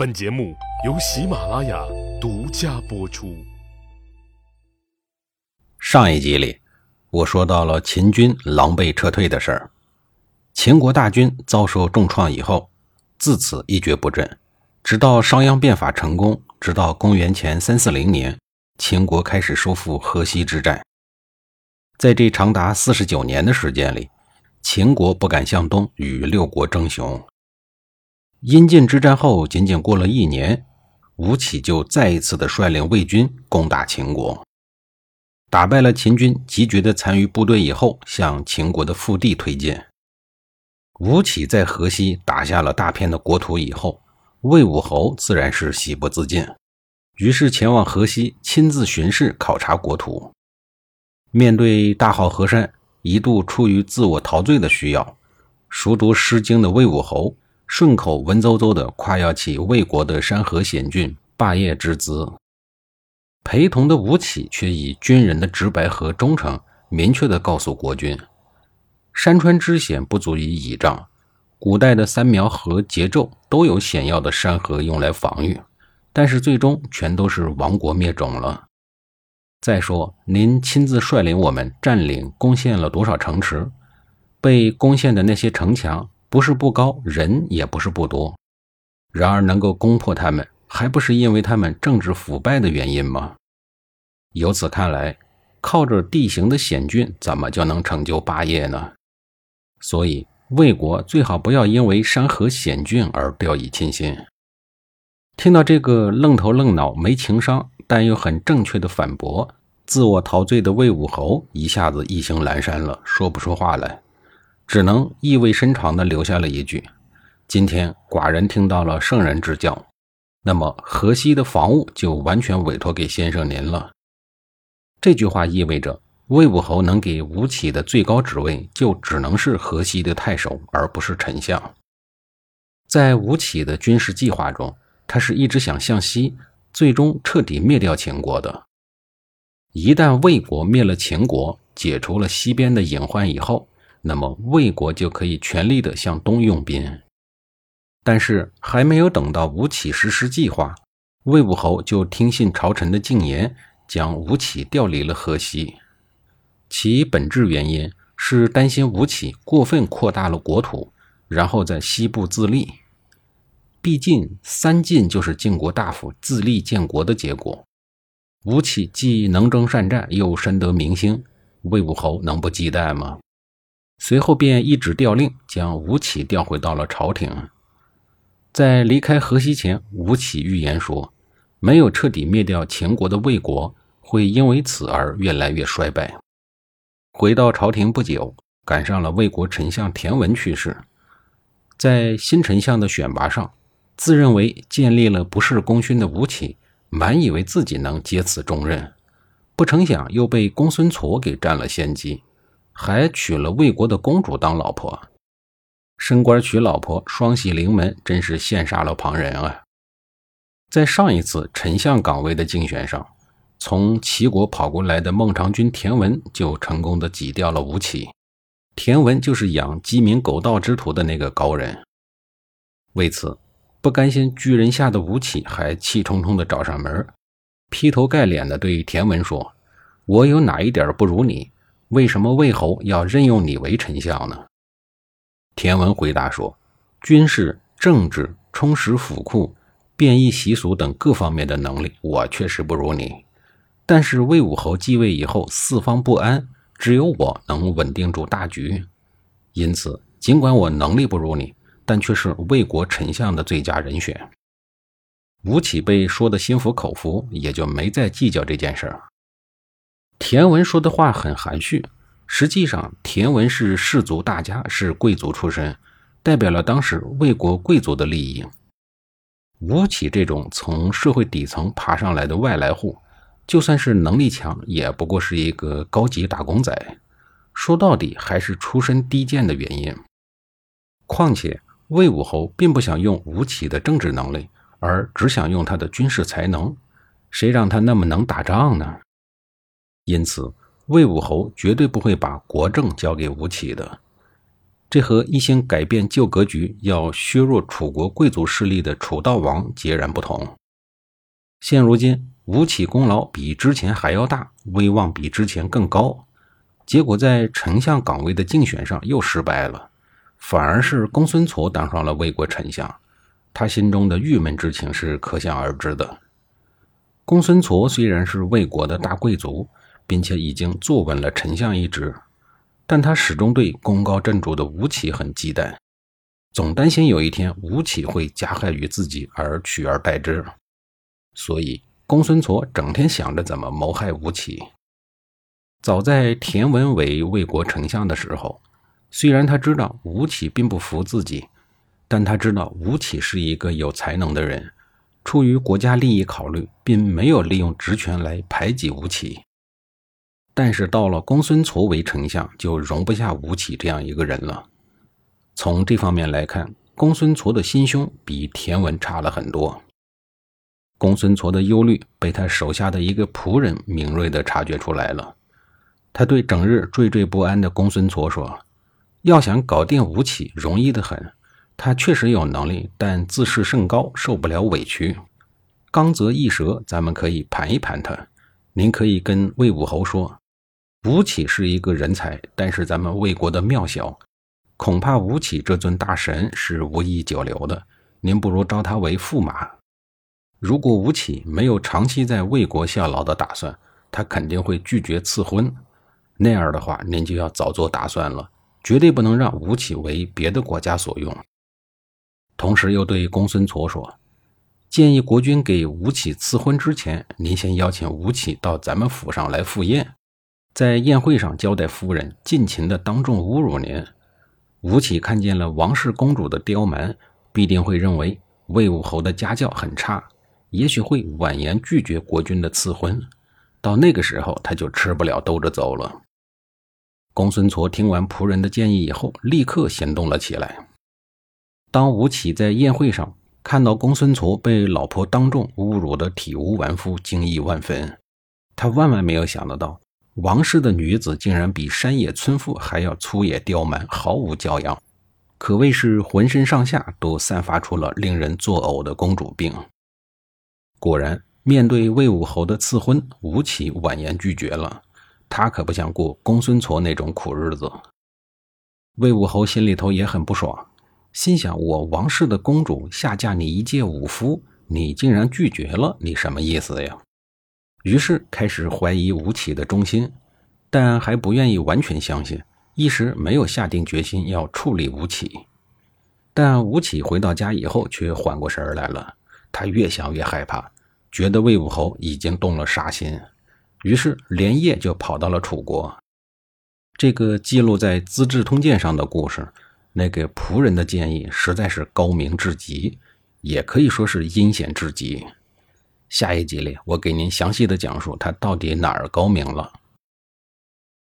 本节目由喜马拉雅独家播出。上一集里，我说到了秦军狼狈撤退的事儿。秦国大军遭受重创以后，自此一蹶不振，直到商鞅变法成功，直到公元前三四零年，秦国开始收复河西之战。在这长达四十九年的时间里，秦国不敢向东与六国争雄。阴晋之战后，仅仅过了一年，吴起就再一次的率领魏军攻打秦国，打败了秦军集结的残余部队以后，向秦国的腹地推进。吴起在河西打下了大片的国土以后，魏武侯自然是喜不自禁，于是前往河西亲自巡视考察国土。面对大好河山，一度出于自我陶醉的需要，熟读《诗经》的魏武侯。顺口文绉绉地夸耀起魏国的山河险峻、霸业之姿，陪同的吴起却以军人的直白和忠诚，明确地告诉国君：山川之险不足以倚仗，古代的三苗和桀纣都有险要的山河用来防御，但是最终全都是亡国灭种了。再说，您亲自率领我们占领、攻陷了多少城池？被攻陷的那些城墙。不是不高，人也不是不多，然而能够攻破他们，还不是因为他们政治腐败的原因吗？由此看来，靠着地形的险峻，怎么就能成就霸业呢？所以，魏国最好不要因为山河险峻而掉以轻心。听到这个愣头愣脑、没情商但又很正确的反驳，自我陶醉的魏武侯一下子意兴阑珊了，说不出话来。只能意味深长地留下了一句：“今天寡人听到了圣人之教，那么河西的防务就完全委托给先生您了。”这句话意味着魏武侯能给吴起的最高职位就只能是河西的太守，而不是丞相。在吴起的军事计划中，他是一直想向西，最终彻底灭掉秦国的。一旦魏国灭了秦国，解除了西边的隐患以后，那么魏国就可以全力的向东用兵，但是还没有等到吴起实施计划，魏武侯就听信朝臣的进言，将吴起调离了河西。其本质原因是担心吴起过分扩大了国土，然后在西部自立。毕竟三晋就是晋国大夫自立建国的结果。吴起既能征善战，又深得民心，魏武侯能不忌惮吗？随后便一纸调令，将吴起调回到了朝廷。在离开河西前，吴起预言说，没有彻底灭掉秦国的魏国，会因为此而越来越衰败。回到朝廷不久，赶上了魏国丞相田文去世。在新丞相的选拔上，自认为建立了不世功勋的吴起，满以为自己能接此重任，不成想又被公孙痤给占了先机。还娶了魏国的公主当老婆，升官娶老婆，双喜临门，真是羡煞了旁人啊！在上一次丞相岗位的竞选上，从齐国跑过来的孟尝君田文就成功的挤掉了吴起。田文就是养鸡鸣狗盗之徒的那个高人。为此，不甘心居人下的吴起还气冲冲的找上门，劈头盖脸的对田文说：“我有哪一点不如你？”为什么魏侯要任用你为丞相呢？田文回答说：“军事、政治、充实府库、变异习俗等各方面的能力，我确实不如你。但是魏武侯继位以后，四方不安，只有我能稳定住大局。因此，尽管我能力不如你，但却是魏国丞相的最佳人选。”吴起被说的心服口服，也就没再计较这件事儿。田文说的话很含蓄，实际上田文是氏族大家，是贵族出身，代表了当时魏国贵族的利益。吴起这种从社会底层爬上来的外来户，就算是能力强，也不过是一个高级打工仔。说到底，还是出身低贱的原因。况且魏武侯并不想用吴起的政治能力，而只想用他的军事才能。谁让他那么能打仗呢？因此，魏武侯绝对不会把国政交给吴起的。这和一心改变旧格局、要削弱楚国贵族势力的楚悼王截然不同。现如今，吴起功劳比之前还要大，威望比之前更高，结果在丞相岗位的竞选上又失败了，反而是公孙痤当上了魏国丞相。他心中的郁闷之情是可想而知的。公孙痤虽然是魏国的大贵族，并且已经坐稳了丞相一职，但他始终对功高震主的吴起很忌惮，总担心有一天吴起会加害于自己而取而代之。所以，公孙痤整天想着怎么谋害吴起。早在田文为魏国丞相的时候，虽然他知道吴起并不服自己。但他知道吴起是一个有才能的人，出于国家利益考虑，并没有利用职权来排挤吴起。但是到了公孙痤为丞相，就容不下吴起这样一个人了。从这方面来看，公孙痤的心胸比田文差了很多。公孙痤的忧虑被他手下的一个仆人敏锐地察觉出来了。他对整日惴惴不安的公孙痤说：“要想搞定吴起，容易得很。”他确实有能力，但自视甚高，受不了委屈。刚则易折，咱们可以盘一盘他。您可以跟魏武侯说，吴起是一个人才，但是咱们魏国的庙小，恐怕吴起这尊大神是无意久留的。您不如招他为驸马。如果吴起没有长期在魏国效劳的打算，他肯定会拒绝赐婚。那样的话，您就要早做打算了，绝对不能让吴起为别的国家所用。同时又对公孙痤说：“建议国君给吴起赐婚之前，您先邀请吴起到咱们府上来赴宴，在宴会上交代夫人，尽情的当众侮辱您。吴起看见了王氏公主的刁蛮，必定会认为魏武侯的家教很差，也许会婉言拒绝国君的赐婚。到那个时候，他就吃不了兜着走了。”公孙痤听完仆人的建议以后，立刻行动了起来。当吴起在宴会上看到公孙痤被老婆当众侮辱的体无完肤，惊异万分。他万万没有想得到，王氏的女子竟然比山野村妇还要粗野刁蛮，毫无教养，可谓是浑身上下都散发出了令人作呕的公主病。果然，面对魏武侯的赐婚，吴起婉言拒绝了。他可不想过公孙痤那种苦日子。魏武侯心里头也很不爽。心想：我王氏的公主下嫁你一介武夫，你竟然拒绝了，你什么意思呀？于是开始怀疑吴起的忠心，但还不愿意完全相信，一时没有下定决心要处理吴起。但吴起回到家以后，却缓过神来了。他越想越害怕，觉得魏武侯已经动了杀心，于是连夜就跑到了楚国。这个记录在《资治通鉴》上的故事。那个仆人的建议实在是高明至极，也可以说是阴险至极。下一集里，我给您详细的讲述他到底哪儿高明了。